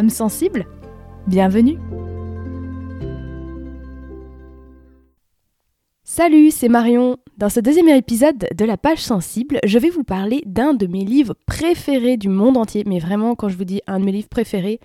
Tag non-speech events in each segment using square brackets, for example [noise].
Âme sensible Bienvenue Salut, c'est Marion. Dans ce deuxième épisode de la page sensible, je vais vous parler d'un de mes livres préférés du monde entier. Mais vraiment, quand je vous dis un de mes livres préférés,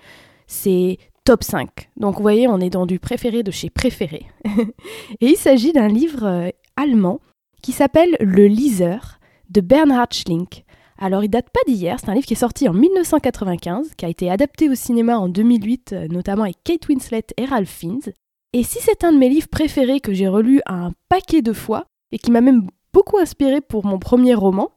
c'est top 5. Donc vous voyez, on est dans du préféré de chez préféré. [laughs] Et il s'agit d'un livre euh, allemand qui s'appelle Le Liseur de Bernhard Schlink. Alors il date pas d'hier, c'est un livre qui est sorti en 1995, qui a été adapté au cinéma en 2008, euh, notamment avec Kate Winslet et Ralph Fiennes. Et si c'est un de mes livres préférés que j'ai relu un paquet de fois, et qui m'a même beaucoup inspiré pour mon premier roman,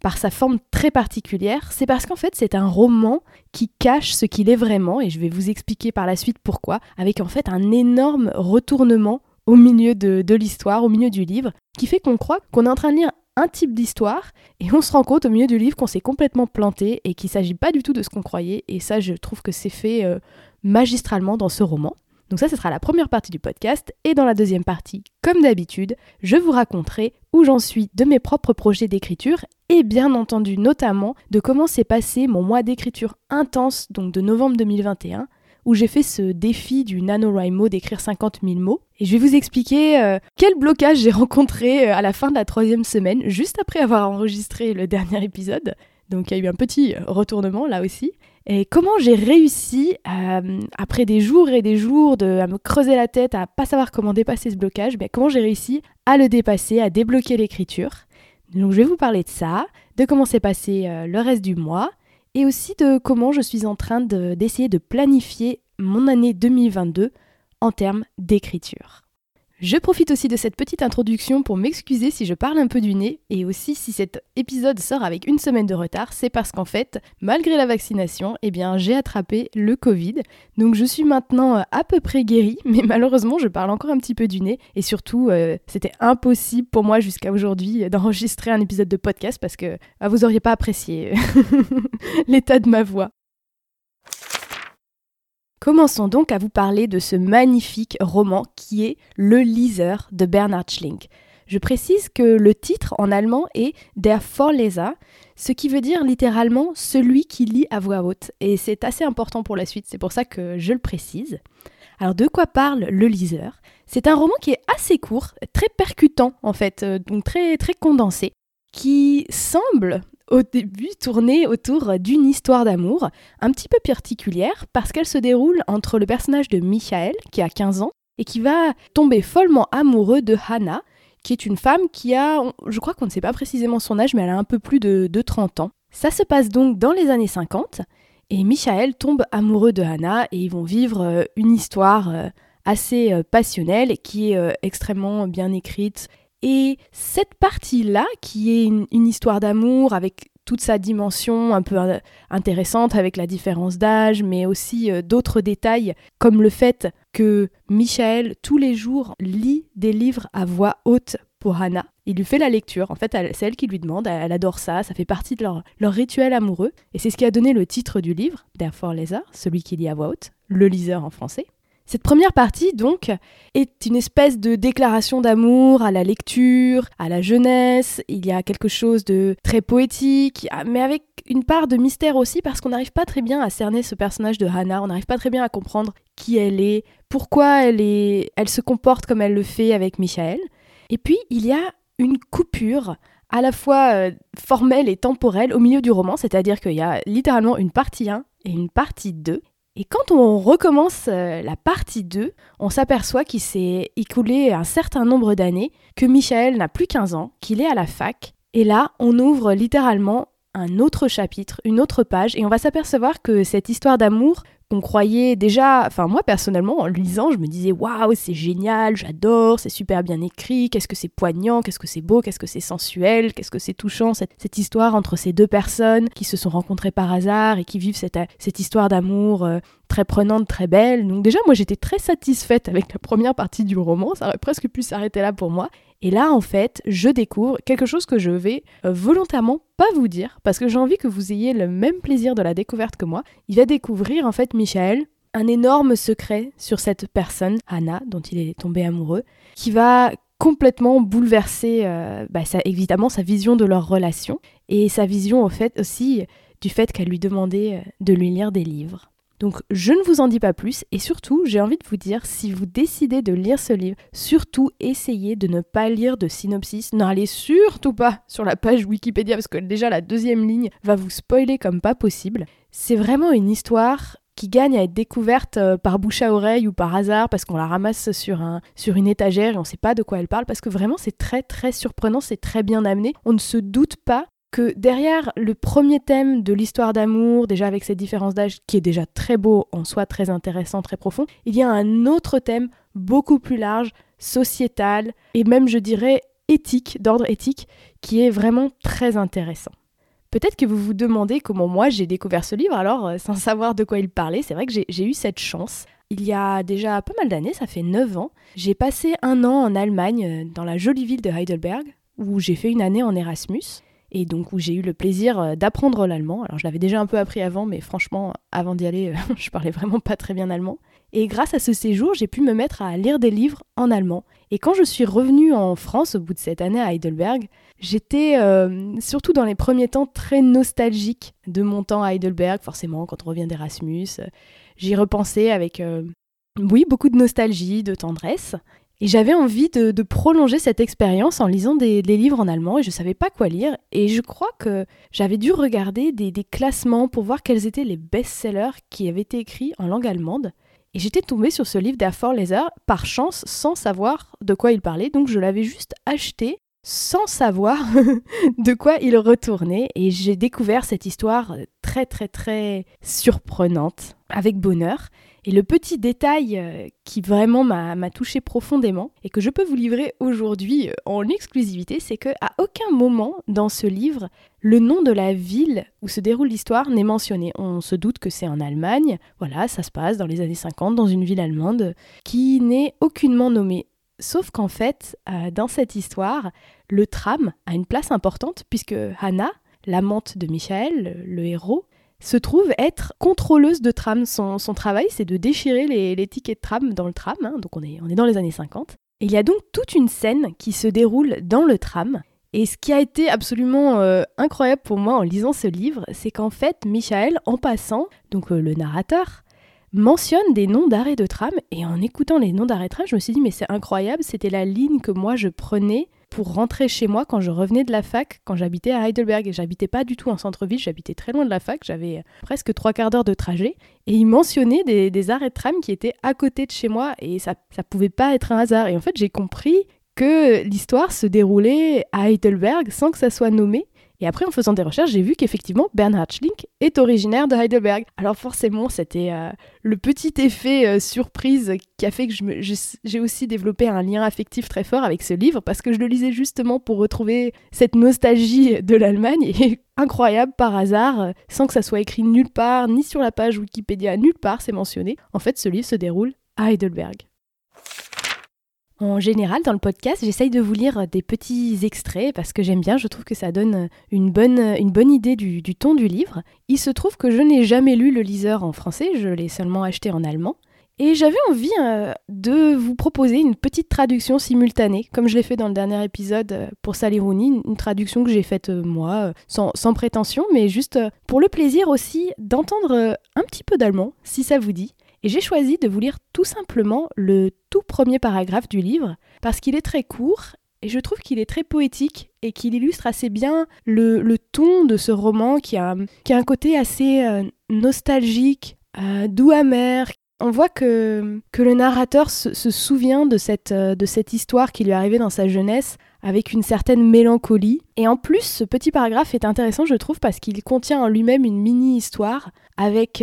par sa forme très particulière, c'est parce qu'en fait c'est un roman qui cache ce qu'il est vraiment, et je vais vous expliquer par la suite pourquoi, avec en fait un énorme retournement au milieu de, de l'histoire, au milieu du livre, qui fait qu'on croit qu'on est en train de lire un type d'histoire et on se rend compte au milieu du livre qu'on s'est complètement planté et qu'il s'agit pas du tout de ce qu'on croyait et ça je trouve que c'est fait euh, magistralement dans ce roman. Donc ça ce sera la première partie du podcast et dans la deuxième partie, comme d'habitude, je vous raconterai où j'en suis de mes propres projets d'écriture et bien entendu notamment de comment s'est passé mon mois d'écriture intense donc de novembre 2021 où j'ai fait ce défi du NaNoWriMo d'écrire 50 000 mots. Et je vais vous expliquer euh, quel blocage j'ai rencontré euh, à la fin de la troisième semaine, juste après avoir enregistré le dernier épisode. Donc il y a eu un petit retournement là aussi. Et comment j'ai réussi, euh, après des jours et des jours de, à me creuser la tête, à pas savoir comment dépasser ce blocage, ben, comment j'ai réussi à le dépasser, à débloquer l'écriture. Donc je vais vous parler de ça, de comment s'est passé le reste du mois, et aussi de comment je suis en train d'essayer de planifier mon année 2022 en termes d'écriture. Je profite aussi de cette petite introduction pour m'excuser si je parle un peu du nez et aussi si cet épisode sort avec une semaine de retard, c'est parce qu'en fait, malgré la vaccination, eh j'ai attrapé le Covid. Donc je suis maintenant euh, à peu près guérie, [laughs] mais malheureusement je parle encore un petit peu du nez et surtout euh, c'était impossible pour moi jusqu'à aujourd'hui d'enregistrer un épisode de podcast parce que ah, vous auriez pas apprécié [laughs] l'état de ma voix. Commençons donc à vous parler de ce magnifique roman qui est Le Liseur de Bernhard Schlink. Je précise que le titre en allemand est Der Vorleser, ce qui veut dire littéralement celui qui lit à voix haute. Et c'est assez important pour la suite, c'est pour ça que je le précise. Alors de quoi parle Le Liseur? C'est un roman qui est assez court, très percutant en fait, euh, donc très très condensé, qui semble au début tournée autour d'une histoire d'amour un petit peu particulière parce qu'elle se déroule entre le personnage de Michael, qui a 15 ans, et qui va tomber follement amoureux de Hannah, qui est une femme qui a, je crois qu'on ne sait pas précisément son âge, mais elle a un peu plus de, 30 ans. Ça se passe donc dans les années 50, et Michael tombe amoureux de Hannah, et ils vont vivre euh, une histoire euh, assez euh, passionnelle, qui est extrêmement bien écrite et cette partie-là, qui est une, histoire d'amour avec toute sa dimension un peu euh, intéressante avec la différence d'âge, mais aussi euh, d'autres détails, comme le fait que Michael, tous les jours, lit des livres à voix haute pour Hannah. Il lui fait la lecture, en fait, c'est elle qui lui demande, elle adore ça, ça fait partie de leur, leur rituel amoureux, et c'est ce qui a donné le titre du livre, Therefore Leser, celui qui lit à voix haute, le liseur en français. Cette première partie, donc, est une espèce de déclaration d'amour à la lecture, à la jeunesse. Il y a quelque chose de très poétique, mais avec une part de mystère aussi, parce qu'on n'arrive pas très bien à cerner ce personnage de Hannah, on n'arrive pas très bien à comprendre qui elle est, pourquoi elle, est, elle se comporte comme elle le fait avec Michael. Et puis, il y a une coupure à la fois euh, formelle et temporelle au milieu du roman, c'est-à-dire qu'il y a littéralement une partie 1 et une partie 2. Et quand on recommence euh, la partie 2, on s'aperçoit qu'il s'est écoulé un certain nombre d'années, que Michael n'a plus 15 ans, qu'il est à la fac. Et là, on ouvre littéralement un autre chapitre, une autre page, et on va s'apercevoir que cette histoire d'amour qu'on croyait déjà, enfin moi personnellement en lisant, je me disais waouh, c'est génial, j'adore, c'est super bien écrit, qu'est-ce que c'est poignant, qu'est-ce que c'est beau, qu'est-ce que c'est sensuel, qu'est-ce que c'est touchant, cette, histoire entre ces deux personnes qui se sont rencontrées par hasard et qui vivent cette, cette histoire d'amour euh, très prenante, très belle. Donc déjà, moi j'étais très satisfaite avec la première partie du roman, ça aurait presque pu s'arrêter là pour moi. Et là, en fait, je découvre quelque chose que je vais euh, volontairement pas vous dire, parce que j'ai envie que vous ayez le même plaisir de la découverte que moi. Il va découvrir, en fait, Michael, un énorme secret sur cette personne, Hannah, dont il est tombé amoureux, qui va complètement bouleverser, euh, bah, évidemment, sa vision de leur relation, et sa vision, au fait, aussi du fait qu'elle lui demandait euh, de lui lire des livres. Donc je ne vous en dis pas plus et surtout j'ai envie de vous dire si vous décidez de lire ce livre, surtout essayez de ne pas lire de synopsis, n'allez surtout pas sur la page Wikipédia parce que déjà la deuxième ligne va vous spoiler comme pas possible. C'est vraiment une histoire qui gagne à être découverte euh, par bouche à oreille ou par hasard parce qu'on la ramasse sur, sur une étagère et on ne sait pas de quoi elle parle parce que vraiment c'est très très surprenant, c'est très bien amené. On ne se doute pas que derrière le premier thème de l'histoire d'amour, déjà avec cette différence d'âge qui est déjà très beau en soi, très intéressant, très profond, il y a un autre thème beaucoup plus large, sociétal et même je dirais éthique, d'ordre éthique, qui est vraiment très intéressant. Peut-être que vous vous demandez comment moi j'ai découvert ce livre, alors euh, sans savoir de quoi il parlait, c'est vrai que j'ai eu cette chance. Il y a déjà pas mal d'années, ça fait 9 ans, j'ai passé un an en Allemagne, euh, dans la jolie ville de Heidelberg, où j'ai fait une année en Erasmus et donc où j'ai eu le plaisir euh, d'apprendre l'allemand. Alors je l'avais déjà un peu appris avant, mais franchement, avant d'y aller, euh, [laughs] je parlais vraiment pas très bien allemand. Et grâce à ce séjour, j'ai pu me mettre à lire des livres en allemand. Et quand je suis revenue en France au bout de cette année à Heidelberg, j'étais euh, surtout dans les premiers temps très nostalgique de mon temps à Heidelberg, forcément quand on revient d'Erasmus. J'y repensais avec, oui, beaucoup de nostalgie, de tendresse. Et j'avais envie de, prolonger cette expérience en lisant des, livres en allemand et je savais pas quoi lire. Et je crois que j'avais dû regarder des, classements pour voir quels étaient les best-sellers qui avaient été écrits en langue allemande. Et j'étais tombée sur ce livre d'Afor Leser par chance sans savoir de quoi il parlait. Donc je l'avais juste acheté sans savoir [laughs] de quoi il retournait. Et j'ai découvert cette histoire très très très surprenante avec bonheur. Et le petit détail euh, qui vraiment m'a touché profondément et que je peux vous livrer aujourd'hui euh, en exclusivité, c'est qu'à aucun moment dans ce livre, le nom de la ville où se déroule l'histoire n'est mentionné. On se doute que c'est en Allemagne, voilà, ça se passe dans les années 50 dans une ville allemande qui n'est aucunement nommée. Sauf qu'en fait, euh, dans cette histoire, le tram a une place importante puisque Hannah, l'amante de Michael, le héros, se trouve être contrôleuse de tram. Son, travail, c'est de déchirer les, tickets de tram dans le tram, hein. donc on est, on est dans les années 50. Et il y a donc toute une scène qui se déroule dans le tram. Et ce qui a été absolument euh, incroyable pour moi en lisant ce livre, c'est qu'en fait, Michael, en passant, donc euh, le narrateur, mentionne des noms d'arrêts de tram. Et en écoutant les noms d'arrêts de tram, je me suis dit, mais c'est incroyable, c'était la ligne que moi je prenais pour rentrer chez moi quand je revenais de la fac, quand j'habitais à Heidelberg. Et j'habitais pas du tout en centre-ville, j'habitais très loin de la fac, j'avais presque trois quarts d'heure de trajet. Et il mentionnait des, arrêts de tram qui étaient à côté de chez moi et ça, ça pouvait pas être un hasard. Et en fait, j'ai compris que l'histoire se déroulait à Heidelberg sans que ça soit nommé et après, en faisant des recherches, j'ai vu qu'effectivement, Bernhard Schlink est originaire de Heidelberg. Alors forcément, c'était euh, le petit effet euh, surprise qui a fait que j'ai aussi développé un lien affectif très fort avec ce livre, parce que je le lisais justement pour retrouver cette nostalgie de l'Allemagne. Et [laughs] incroyable, par hasard, sans que ça soit écrit nulle part, ni sur la page Wikipédia, nulle part, c'est mentionné. En fait, ce livre se déroule à Heidelberg. En général, dans le podcast, j'essaye de vous lire des petits extraits parce que j'aime bien, je trouve que ça donne une bonne, une idée du, ton du livre. Il se trouve que je n'ai jamais lu le liseur en français, je l'ai seulement acheté en allemand. Et j'avais envie euh, de vous proposer une petite traduction simultanée, comme je l'ai fait dans le dernier épisode euh, pour Sally Rooney, une traduction que j'ai faite euh, moi, sans, sans, prétention, mais juste pour le plaisir aussi d'entendre un petit peu d'allemand, si ça vous dit. Et j'ai choisi de vous lire tout simplement le tout premier paragraphe du livre, parce qu'il est très court et je trouve qu'il est très poétique et qu'il illustre assez bien le, ton de ce roman qui a, qui a un côté assez euh, nostalgique, euh, doux amer. On voit que, que le narrateur se, souvient de cette, euh, de cette histoire qui lui est arrivée dans sa jeunesse avec une certaine mélancolie. Et en plus, ce petit paragraphe est intéressant, je trouve, parce qu'il contient en lui-même une mini-histoire avec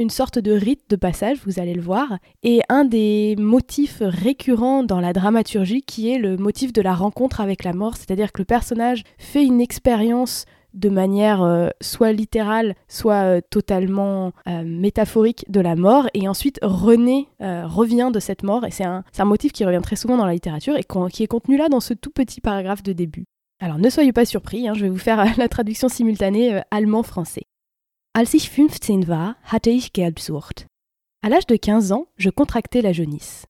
une sorte de rite de passage, vous allez le voir, et un des motifs récurrents dans la dramaturgie qui est le motif de la rencontre avec la mort, c'est-à-dire que le personnage fait une expérience de manière euh, soit littérale, soit euh, totalement euh, métaphorique de la mort, et ensuite renaît, revient de cette mort, et c'est un, motif qui revient très souvent dans la littérature et qui est contenu là dans ce tout petit paragraphe de début. Alors ne soyez pas surpris, hein, je vais vous faire la traduction simultanée allemand-français. Als ich 15 war, hatte ich Gelbsucht. À l'âge de 15 ans, je contractais la jaunisse.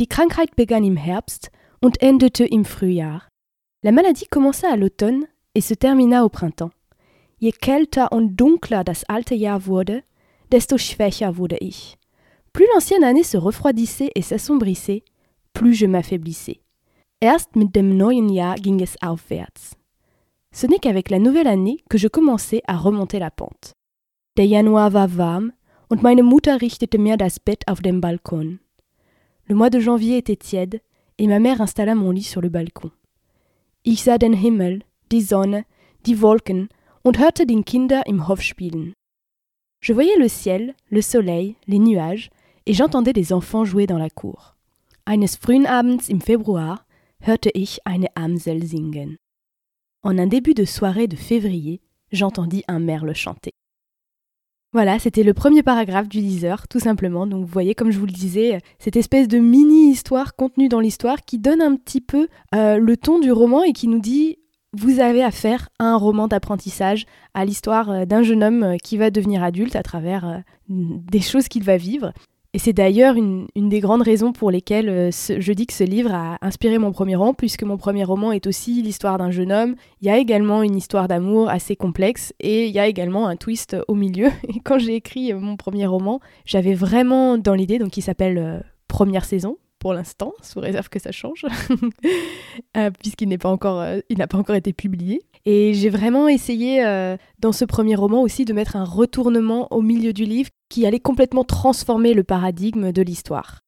Die Krankheit begann im Herbst und endete im Frühjahr. La maladie commença à l'automne et se termina au printemps. Je kälter und dunkler das alte Jahr wurde, desto schwächer wurde ich. Plus l'ancienne année se refroidissait et s'assombrissait, plus je m'affaiblissais. Erst mit dem neuen Jahr ging es aufwärts. Ce n'est qu'avec la nouvelle année que je commençais à remonter la pente. Der Januar war warm und meine Mutter richtete mir das Bett auf dem Balkon. Le mois de janvier était tiède et ma mère installa mon lit sur le balcon. Ich sah den Himmel, die Sonne, die Wolken und hörte den Kinder im Hof spielen. Je voyais le ciel, le soleil, les nuages, et j'entendais les enfants jouer dans la cour. Eines frühen Abends im Februar hörte ich eine Amsel singen. En un début de soirée de février, j'entendis un merle chanter. Voilà, c'était le premier paragraphe du liseur, tout simplement. Donc vous voyez, comme je vous le disais, cette espèce de mini-histoire contenue dans l'histoire qui donne un petit peu euh, le ton du roman et qui nous dit vous avez affaire à un roman d'apprentissage, à l'histoire euh, d'un jeune homme euh, qui va devenir adulte à travers des choses qu'il va vivre. Et c'est d'ailleurs une, des grandes raisons pour lesquelles euh, je dis que ce livre a inspiré mon premier roman, puisque mon premier roman est aussi l'histoire d'un jeune homme. Il y a également une histoire d'amour assez complexe et il y a également un twist au milieu. [laughs] Et quand j'ai écrit mon premier roman, j'avais vraiment dans l'idée, donc il s'appelle euh, Première saison, pour l'instant, sous réserve que ça change, [laughs] puisqu'il n'est pas encore, il n'a pas encore été publié. Et j'ai vraiment essayé dans ce premier roman aussi de mettre un retournement au milieu du livre qui allait complètement transformer le paradigme de l'histoire.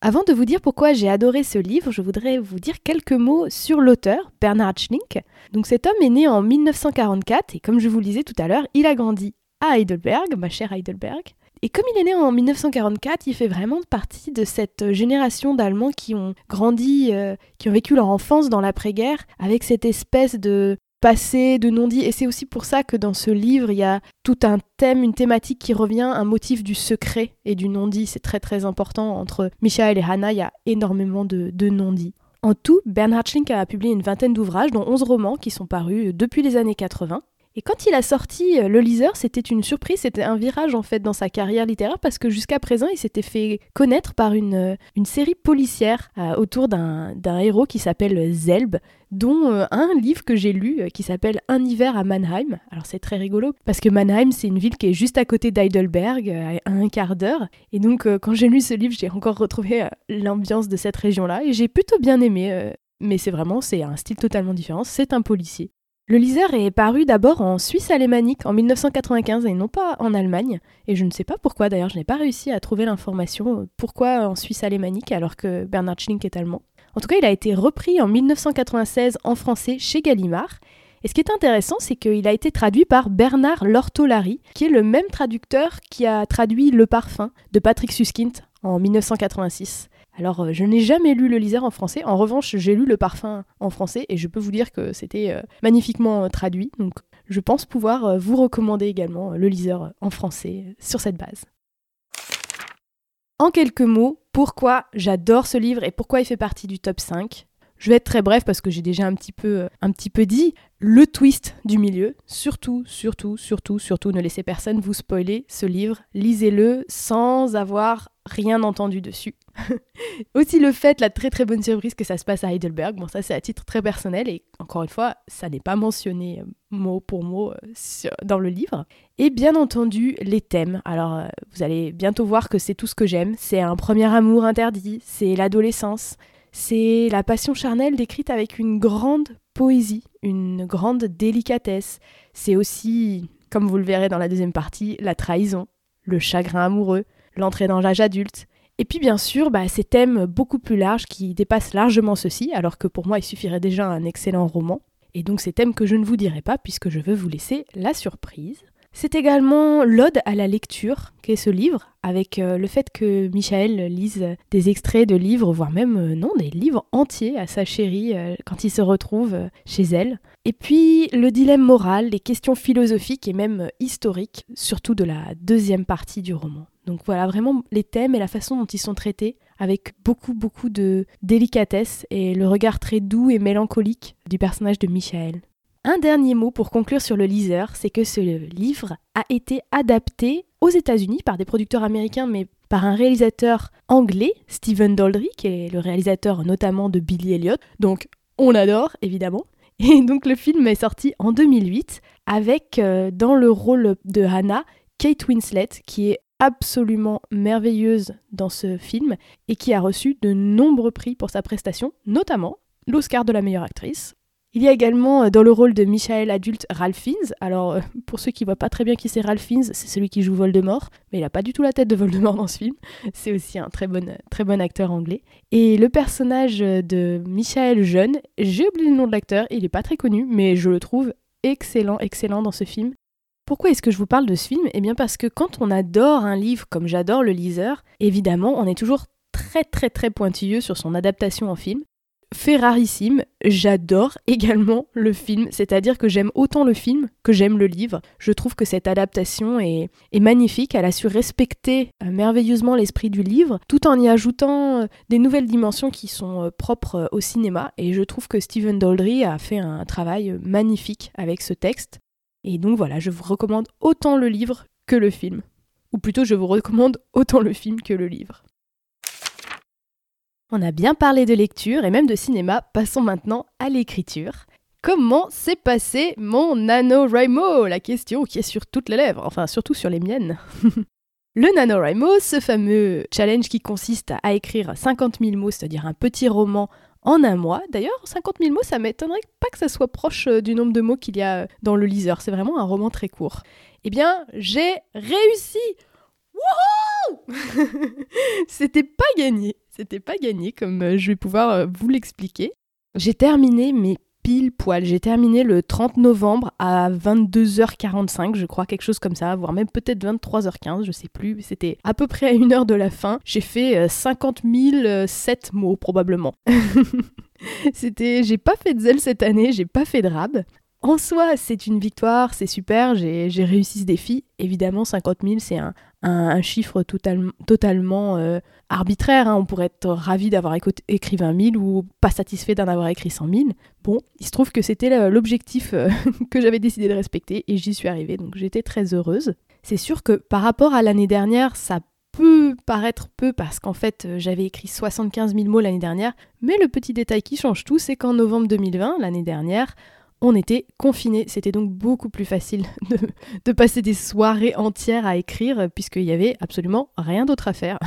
Avant de vous dire pourquoi j'ai adoré ce livre, je voudrais vous dire quelques mots sur l'auteur, Bernhard Schlink. Donc cet homme est né en 1944 et comme je vous le disais tout à l'heure, il a grandi à Heidelberg, ma chère Heidelberg. Et comme il est né en 1944, il fait vraiment partie de cette génération d'Allemands qui ont grandi, euh, qui ont vécu leur enfance dans l'après-guerre, avec cette espèce de passé, de non-dit. Et c'est aussi pour ça que dans ce livre, il y a tout un thème, une thématique qui revient, un motif du secret et du non-dit. C'est très très important. Entre Michael et Hannah, il y a énormément de, de non-dit. En tout, Bernhard Schlink a publié une vingtaine d'ouvrages, dont 11 romans qui sont parus depuis les années 80. Et quand il a sorti euh, Le Liseur, c'était une surprise, c'était un virage en fait dans sa carrière littéraire parce que jusqu'à présent, il s'était fait connaître par une, euh, une série policière euh, autour d'un héros qui s'appelle Zelb, dont un livre que j'ai lu qui s'appelle Un hiver à Mannheim. Alors c'est très rigolo parce que Mannheim, c'est une ville qui est juste à côté d'Heidelberg, à un quart d'heure. Et donc quand j'ai lu ce livre, j'ai encore retrouvé l'ambiance de cette région-là et j'ai plutôt bien aimé. mais c'est vraiment, c'est un style totalement différent. C'est un policier. Le liseur est paru d'abord en Suisse alémanique en 1995 et non pas en Allemagne. Et je ne sais pas pourquoi d'ailleurs, je n'ai pas réussi à trouver l'information euh, pourquoi en Suisse alémanique alors que Bernard Schlink est allemand. En tout cas, il a été repris en 1996 en français chez Gallimard. Et ce qui est intéressant, c'est qu'il a été traduit par Bernard Lortolari, qui est le même traducteur qui a traduit Le Parfum de Patrick Suskind en 1986. Alors, euh, je n'ai jamais lu Le Liseur en français. En revanche, j'ai lu Le Parfum en français et je peux vous dire que c'était euh, magnifiquement euh, traduit. Donc, je pense pouvoir vous recommander également Le Liseur en français sur cette base. En quelques mots, pourquoi j'adore ce livre et pourquoi il fait partie du top 5 je vais être très bref parce que j'ai déjà un petit peu, un petit peu dit le twist du milieu. Surtout, surtout, surtout, surtout, ne laissez personne vous spoiler ce livre. Lisez-le sans avoir rien entendu dessus. [laughs] Aussi le fait, la très très bonne surprise que ça se passe à Heidelberg, bon ça c'est à titre très personnel et encore une fois, ça n'est pas mentionné euh, mot pour mot euh, dans le livre. Et bien entendu, les thèmes. Alors euh, vous allez bientôt voir que c'est tout ce que j'aime. C'est un premier amour interdit, c'est l'adolescence, c'est la passion charnelle décrite avec une grande poésie, une grande délicatesse. C'est aussi, comme vous le verrez dans la deuxième partie, la trahison, le chagrin amoureux, l'entrée dans l'âge adulte. Et puis bien sûr, bah, ces thèmes beaucoup plus larges qui dépassent largement ceci, alors que pour moi il suffirait déjà un excellent roman. Et donc ces thèmes que je ne vous dirai pas puisque je veux vous laisser la surprise. C'est également l'ode à la lecture qu'est ce livre, avec euh, le fait que Michael lise des extraits de livres, voire même euh, non, des livres entiers à sa chérie euh, quand il se retrouve chez elle. Et puis le dilemme moral, les questions philosophiques et même historiques, surtout de la deuxième partie du roman. Donc voilà vraiment les thèmes et la façon dont ils sont traités avec beaucoup beaucoup de délicatesse et le regard très doux et mélancolique du personnage de Michael. Un dernier mot pour conclure sur le liseur, c'est que ce livre a été adapté aux États-Unis par des producteurs américains, mais par un réalisateur anglais, Stephen Daldry, qui est le réalisateur notamment de Billy Elliot. Donc on adore, évidemment. [laughs] Et donc le film est sorti en 2008 avec euh, dans le rôle de Hannah Kate Winslet, qui est absolument merveilleuse dans ce film et qui a reçu de nombreux prix pour sa prestation, notamment l'Oscar de la meilleure actrice, il y a également euh, dans le rôle de Michael adulte Ralph Fiennes. Alors euh, pour ceux qui voient pas très bien qui c'est Ralph Fiennes, c'est celui qui joue Voldemort, mais il n'a pas du tout la tête de Voldemort dans ce film. C'est aussi un très bon, bon acteur anglais. Et le personnage de Michael jeune, j'ai oublié le nom de l'acteur, il n'est pas très connu, mais je le trouve excellent, excellent dans ce film. Pourquoi est-ce que je vous parle de ce film? Eh bien parce que quand on adore un livre comme j'adore le liseur, évidemment on est toujours très très très pointilleux sur son adaptation en film. Fait rarissime, j'adore également le film, c'est-à-dire que j'aime autant le film que j'aime le livre. Je trouve que cette adaptation est, magnifique, elle a su respecter euh, merveilleusement l'esprit du livre, tout en y ajoutant euh, des nouvelles dimensions qui sont euh, propres au cinéma, et je trouve que Stephen Daldry a fait un travail magnifique avec ce texte. Et donc voilà, je vous recommande autant le livre que le film. Ou plutôt, je vous recommande autant le film que le livre. On a bien parlé de lecture et même de cinéma, passons maintenant à l'écriture. Comment s'est passé mon NaNoWriMo? La question qui est sur toutes les lèvres, enfin surtout sur les miennes. [laughs] Le NaNoWriMo, ce fameux challenge qui consiste à écrire 50 000 mots, c'est-à-dire un petit roman en un mois. D'ailleurs, 50 000 mots, ça m'étonnerait pas que ça soit proche euh, du nombre de mots qu'il y a euh, dans le liseur. C'est vraiment un roman très court. Eh bien, j'ai réussi Wouhou [laughs] C'était pas gagné. C'était pas gagné, comme euh, je vais pouvoir euh, vous l'expliquer. J'ai terminé mes pile poil. J'ai terminé le 30 novembre à 22h45, je crois, quelque chose comme ça, voire même peut-être 23h15, je sais plus. C'était à peu près à une heure de la fin. J'ai fait 50 euh, 007 mots probablement. [laughs] C'était, j'ai pas fait de zèle cette année, j'ai pas fait de rab. En soi, c'est une victoire, c'est super, j'ai réussi ce défi. Évidemment, 50 000, c'est un, chiffre totalement euh, arbitraire. Hein. On pourrait être ravi d'avoir écrit 20 000 ou pas satisfait d'en avoir écrit 100 000. Bon, il se trouve que c'était l'objectif euh, [laughs] que j'avais décidé de respecter et j'y suis arrivée, donc j'étais très heureuse. C'est sûr que par rapport à l'année dernière, ça peut paraître peu parce qu'en fait euh, j'avais écrit 75 000 mots l'année dernière, mais le petit détail qui change tout, c'est qu'en novembre 2020, l'année dernière, on était confinés. C'était donc beaucoup plus facile [laughs] de, passer des soirées entières à écrire puisqu'il y avait absolument rien d'autre à faire.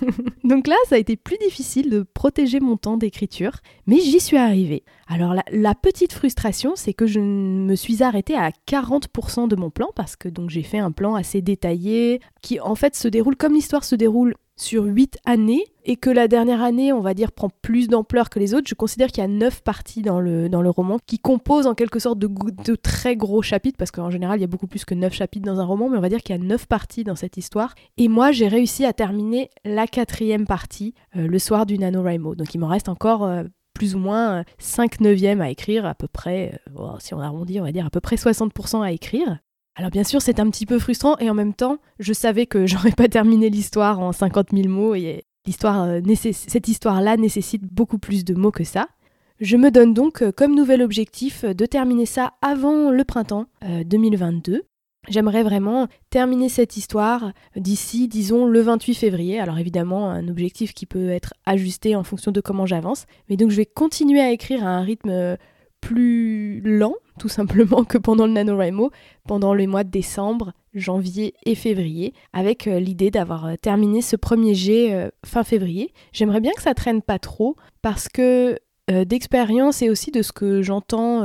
[laughs] donc là, ça a été plus difficile de protéger mon temps d'écriture, mais j'y suis arrivée. Alors la, petite frustration, c'est que je me suis arrêtée à 40% de mon plan parce que donc j'ai fait un plan assez détaillé qui en fait se déroule comme l'histoire se déroule sur 8 années et que la dernière année, on va dire, prend plus d'ampleur que les autres, je considère qu'il y a 9 parties dans le, dans le roman qui composent en quelque sorte de, très gros chapitres, parce qu'en général, il y a beaucoup plus que 9 chapitres dans un roman, mais on va dire qu'il y a 9 parties dans cette histoire. Et moi, j'ai réussi à terminer la quatrième partie euh, le soir du NaNoWriMo. Donc il m'en reste encore... Euh, plus ou moins 5 neuvièmes à écrire, à peu près, euh, oh, si on arrondit, on va dire à peu près 60% à écrire. Alors bien sûr, c'est un petit peu frustrant et en même temps, je savais que [laughs] j'aurais pas terminé l'histoire en 50 000 mots et euh, cette histoire-là nécessite beaucoup plus de mots que ça. Je me donne donc euh, comme nouvel objectif de terminer ça avant le printemps 2022. Euh, J'aimerais vraiment terminer cette histoire d'ici, disons, le 28 février. Alors évidemment, un objectif qui peut être ajusté en fonction de comment j'avance. Mais donc je vais continuer à écrire à un rythme plus lent, tout simplement, que pendant le NaNoWriMo, pendant les mois de décembre, janvier et février, avec euh, l'idée d'avoir euh, terminé ce premier jet euh, fin février. J'aimerais bien que ça traîne pas trop, parce que d'expérience et aussi de ce que j'entends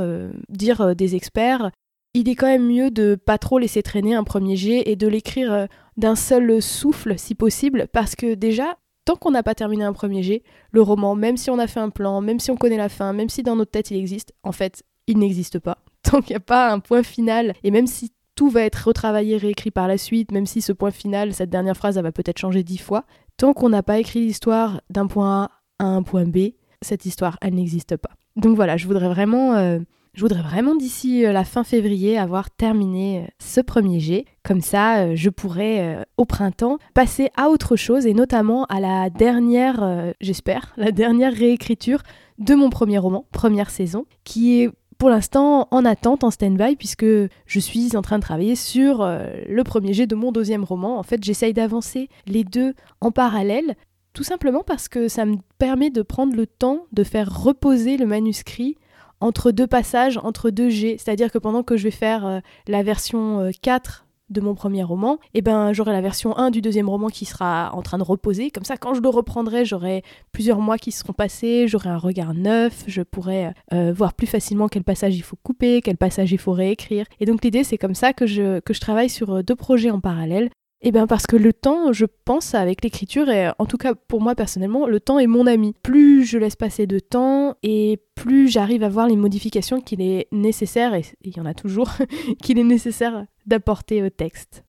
dire des experts, il est quand même mieux de pas trop laisser traîner un premier jet et de l'écrire d'un seul souffle si possible, parce que déjà, tant qu'on n'a pas terminé un premier jet, le roman, même si on a fait un plan, même si on connaît la fin, même si dans notre tête il existe, en fait, il n'existe pas. [laughs] Tant qu'il n'y a pas un point final, et même si tout va être retravaillé, réécrit par la suite, même si ce point final, cette dernière phrase, elle va peut-être changer dix fois. Tant qu'on n'a pas écrit l'histoire d'un point A à un point B, cette histoire, elle n'existe pas. Donc voilà, je voudrais vraiment, euh, je voudrais vraiment d'ici euh, la fin février avoir terminé euh, ce premier jet. Comme ça, je pourrais au printemps passer à autre chose et notamment à la dernière, j'espère, la dernière réécriture de mon premier roman, première saison, qui est pour l'instant en attente, en stand-by, puisque je suis en train de travailler sur le premier jet de mon deuxième roman. En fait, j'essaye d'avancer les deux en parallèle tout simplement parce que ça me permet de prendre le temps de faire reposer le manuscrit entre deux passages, entre deux G. C'est-à-dire que pendant que je vais faire euh, la version 4 euh, de mon premier roman, eh ben j'aurai la version 1 du deuxième roman qui sera en train de reposer. Comme ça, quand je le reprendrai, j'aurai plusieurs mois qui seront passés, j'aurai un regard neuf, je pourrai euh, voir plus facilement quel passage il faut couper, quel passage il faut réécrire. Et donc l'idée, c'est comme ça que je, que je travaille sur deux projets en parallèle. Eh bien parce que le temps, je pense, avec l'écriture, et en tout cas pour moi personnellement, le temps est mon ami. Plus je laisse passer de temps et plus j'arrive à voir les modifications qu'il est nécessaire, et il y en a toujours, [laughs] qu'il est nécessaire d'apporter au texte.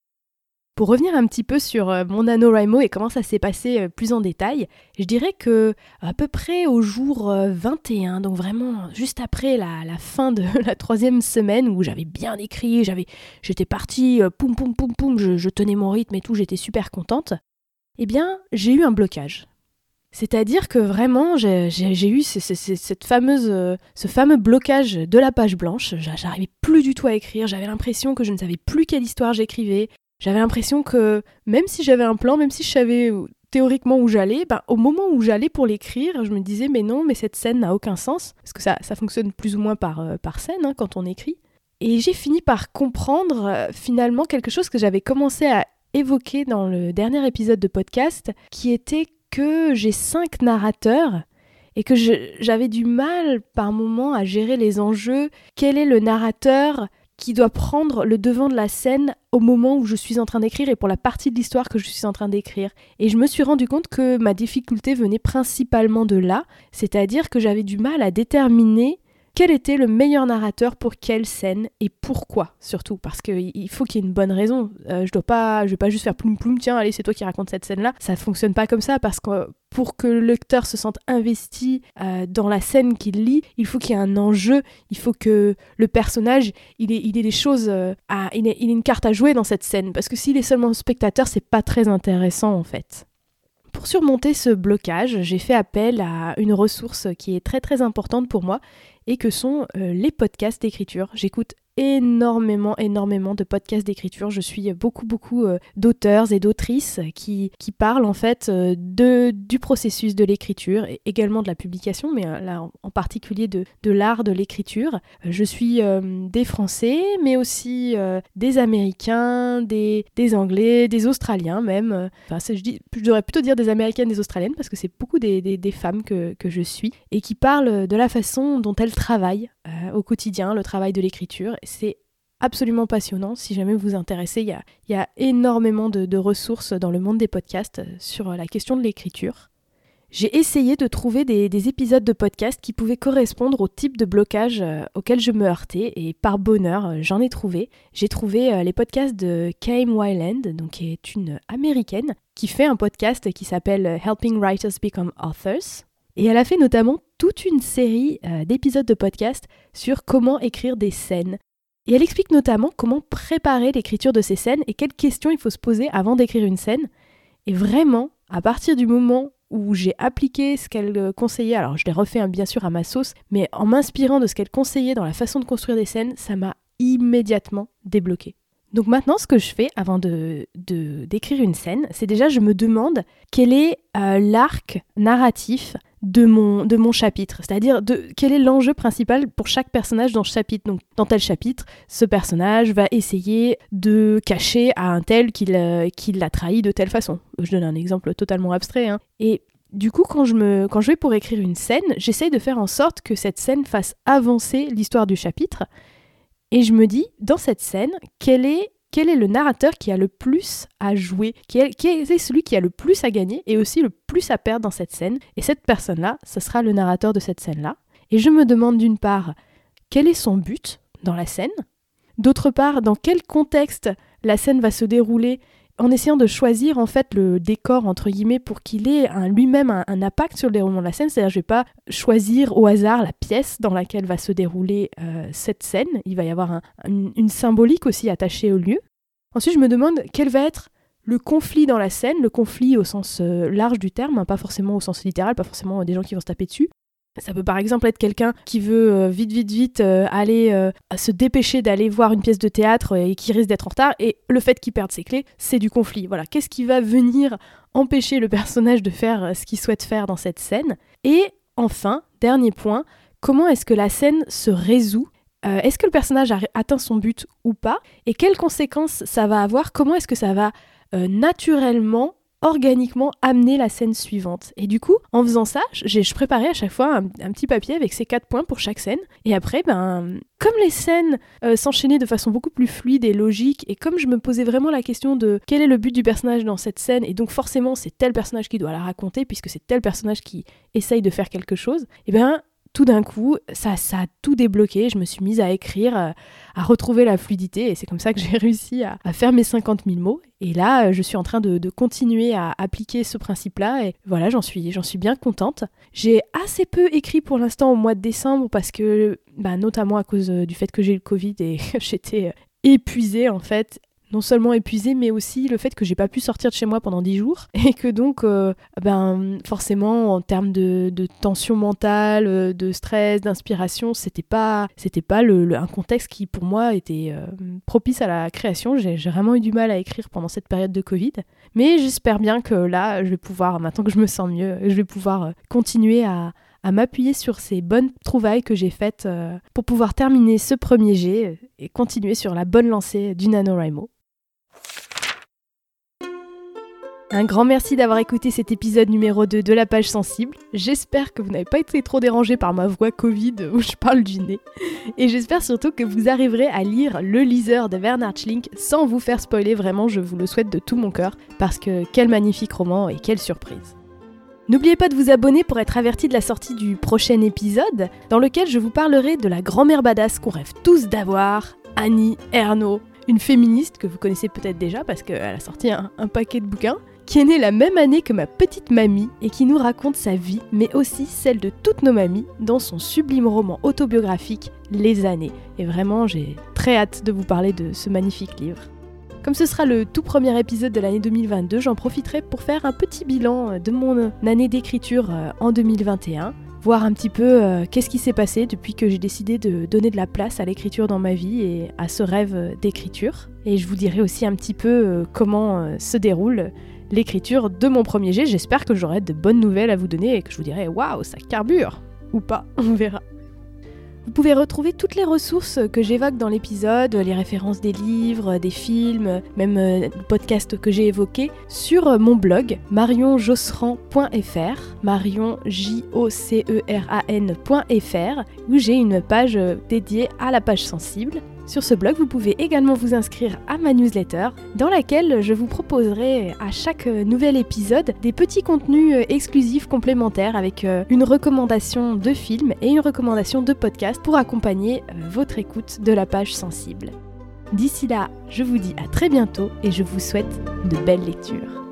Pour revenir un petit peu sur euh, mon NaNoWriMo et comment ça s'est passé euh, plus en détail, je dirais que à peu près au jour 21, euh, donc vraiment juste après la, fin de [laughs] la troisième semaine où j'avais bien écrit, j'avais, j'étais partie, poum poum poum poum, je, tenais mon rythme et tout, j'étais super contente, eh bien j'ai eu un blocage. C'est-à-dire que vraiment, j'ai eu ce fameux blocage de la page blanche. J'arrivais plus du tout à écrire. J'avais l'impression que je ne savais plus quelle histoire j'écrivais. J'avais l'impression que même si j'avais un plan, même si je savais théoriquement où j'allais, ben, au moment où j'allais pour l'écrire, je me disais mais non, mais cette scène n'a aucun sens, parce que ça, ça fonctionne plus ou moins par, euh, scène hein, quand on écrit. Et j'ai fini par comprendre euh, finalement quelque chose que j'avais commencé à évoquer dans le dernier épisode de podcast, qui était que j'ai cinq narrateurs et que j'avais du mal par moment à gérer les enjeux. Quel est le narrateur qui doit prendre le devant de la scène au moment où je suis en train d'écrire et pour la partie de l'histoire que je suis en train d'écrire. Et je me suis rendu compte que ma difficulté venait principalement de là, c'est-à-dire que j'avais du mal à déterminer quel était le meilleur narrateur pour quelle scène et pourquoi surtout? Parce qu'il faut qu'il y ait une bonne raison. Euh, je dois pas, je vais pas juste faire ploum ploum, tiens, allez, c'est toi qui raconte cette scène-là. Ça fonctionne pas comme ça parce que pour que le lecteur se sente investi euh, dans la scène qu'il lit, il faut qu'il y ait un enjeu, il faut que le personnage, il ait, il ait des choses, euh, il, ait, il ait une carte à jouer dans cette scène parce que s'il est seulement spectateur, c'est pas très intéressant en fait. Pour surmonter ce blocage, j'ai fait appel à une ressource qui est très très importante pour moi et que sont euh, les podcasts d'écriture. J'écoute énormément, énormément de podcasts d'écriture. Je suis beaucoup, beaucoup euh, d'auteurs et d'autrices qui, qui parlent en fait euh, de, du processus de l'écriture et également de la publication, mais euh, là en particulier de, de l'art de l'écriture. Je suis des Français, mais aussi des Américains, des, des Anglais, des Australiens même. Enfin, je, dis, je devrais plutôt dire des Américaines, des Australiennes, parce que c'est beaucoup des, des, des femmes que, que je suis et qui parlent de la façon dont elles travaillent au quotidien, le travail de l'écriture c'est absolument passionnant. Si jamais vous vous intéressez, il y a, énormément de, ressources dans le monde des podcasts euh, sur la question de l'écriture. J'ai essayé de trouver des, épisodes de podcast qui pouvaient correspondre au type de blocage euh, auquel je me heurtais et par bonheur, euh, j'en ai trouvé. J'ai trouvé les podcasts de Kame Wyland, donc qui est une américaine qui fait un podcast qui s'appelle Helping Writers Become Authors. Et elle a fait notamment toute une série d'épisodes de podcast sur comment écrire des scènes, et elle explique notamment comment préparer l'écriture de ces scènes et quelles questions il faut se poser avant d'écrire une scène. Et vraiment, à partir du moment où j'ai appliqué ce qu'elle euh, conseillait, alors je l'ai refait hein, bien sûr à ma sauce, mais en m'inspirant de ce qu'elle conseillait dans la façon de construire des scènes, ça m'a immédiatement débloqué. Donc maintenant, ce que je fais avant de d'écrire une scène, c'est déjà je me demande quel est euh, l'arc narratif de mon, de mon chapitre, c'est-à-dire quel est l'enjeu principal pour chaque personnage dans ce chapitre. Donc, dans tel chapitre, ce personnage va essayer de cacher à un tel qu'il euh, l'a trahi de telle façon. Je donne un exemple totalement abstrait. Hein. Et du coup, quand je, me, quand je vais pour écrire une scène, j'essaye de faire en sorte que cette scène fasse avancer l'histoire du chapitre. Et je me dis, dans cette scène, quel est quel le narrateur qui a le plus à jouer, qui est, celui qui a le plus à gagner et aussi le plus à perdre dans cette scène. Et cette personne-là, ce sera le narrateur de cette scène-là. Et je me demande d'une part, quel est son but dans la scène? D'autre part, dans quel contexte la scène va se dérouler? En essayant de choisir en fait le décor entre guillemets pour qu'il ait lui-même un, impact sur le déroulement de la scène. C'est-à-dire je vais pas choisir au hasard la pièce dans laquelle va se dérouler euh, cette scène. Il va y avoir une, symbolique aussi attachée au lieu. Ensuite je me demande quel va être le conflit dans la scène, le conflit au sens euh, large du terme, hein, pas forcément au sens littéral, pas forcément des gens qui vont se taper dessus, ça peut par exemple être quelqu'un qui veut euh, vite, vite, vite euh, aller euh, se dépêcher d'aller voir une pièce de théâtre et qui risque d'être en retard. Et le fait qu'il perde ses clés, c'est du conflit. Voilà, qu'est-ce qui va venir empêcher le personnage de faire ce qu'il souhaite faire dans cette scène? Et enfin, dernier point, comment est-ce que la scène se résout? Est-ce que le personnage a atteint son but ou pas? Et quelles conséquences ça va avoir? Comment est-ce que ça va naturellement organiquement amener la scène suivante. Et du coup, en faisant ça, je préparais à chaque fois un, petit papier avec ces quatre points pour chaque scène. Et après, ben, comme les scènes euh, s'enchaînaient de façon beaucoup plus fluide et logique, et comme je me posais vraiment la question de quel est le but du personnage dans cette scène, et donc forcément c'est tel personnage qui doit la raconter, puisque c'est tel personnage qui essaye de faire quelque chose, et bien tout d'un coup, ça, ça a tout débloqué. Je me suis mise à écrire, euh, à retrouver la fluidité, et c'est comme ça que j'ai [laughs] réussi à, faire mes 50 000 mots. Et là, euh, je suis en train de, continuer à appliquer ce principe-là, et voilà, j'en suis, j'en suis bien contente. J'ai assez peu écrit pour l'instant au mois de décembre, parce que, bah, notamment à cause euh, du fait que j'ai eu le Covid et [laughs] j'étais épuisée en fait non seulement épuisé, mais aussi le fait que j'ai pas pu sortir de chez moi pendant 10 jours [laughs] et que donc, euh, ben, forcément, en termes de, tension mentale, euh, de stress, d'inspiration, c'était pas, c'était pas le, un contexte qui pour moi était euh, propice à la création. J'ai vraiment eu du mal à écrire pendant cette période de Covid, mais j'espère bien que là, je vais pouvoir, maintenant que je me sens mieux, je vais pouvoir continuer à, à m'appuyer sur ces bonnes trouvailles que j'ai faites pour pouvoir terminer ce premier jet et continuer sur la bonne lancée du NaNoWriMo. Un grand merci d'avoir écouté cet épisode numéro 2 de la page sensible. J'espère que vous n'avez pas été trop dérangé par ma voix Covid [laughs] où je parle du nez. Et j'espère surtout que vous arriverez à lire Le liseur de Bernard Schlink sans vous faire spoiler, vraiment je vous le souhaite de tout mon cœur, parce que quel magnifique roman et quelle surprise. N'oubliez pas de vous abonner pour être averti de la sortie du prochain épisode, dans lequel je vous parlerai de la grand-mère badass qu'on rêve tous d'avoir, Annie Ernaux, une féministe que vous connaissez peut-être déjà parce qu'elle a sorti un, un paquet de bouquins qui est née la même année que ma petite mamie et qui nous raconte sa vie, mais aussi celle de toutes nos mamies, dans son sublime roman autobiographique Les années. Et vraiment, j'ai très hâte de vous parler de ce magnifique livre. Comme ce sera le tout premier épisode de l'année 2022, j'en profiterai pour faire un petit bilan de mon année d'écriture euh, en 2021 un petit peu euh, qu'est-ce qui s'est passé depuis que j'ai décidé de donner de la place à l'écriture dans ma vie et à ce rêve d'écriture. Et je vous dirai aussi un petit peu euh, comment se déroule l'écriture de mon premier jet. J'espère que j'aurai de bonnes nouvelles à vous donner et que je vous dirai waouh, ça carbure Ou pas, [laughs] on verra. Vous pouvez retrouver toutes les ressources que j'évoque dans l'épisode, les références des livres, des films, même euh, le podcast que j'ai évoqué, sur mon blog marionjosseran.fr, marion e où j'ai une page dédiée à la page sensible sur ce blog, vous pouvez également vous inscrire à ma newsletter dans laquelle je vous proposerai à chaque nouvel épisode des petits contenus euh, exclusifs complémentaires avec euh, une recommandation de film et une recommandation de podcast pour accompagner euh, votre écoute de la page sensible. D'ici là, je vous dis à très bientôt et je vous souhaite de belles lectures.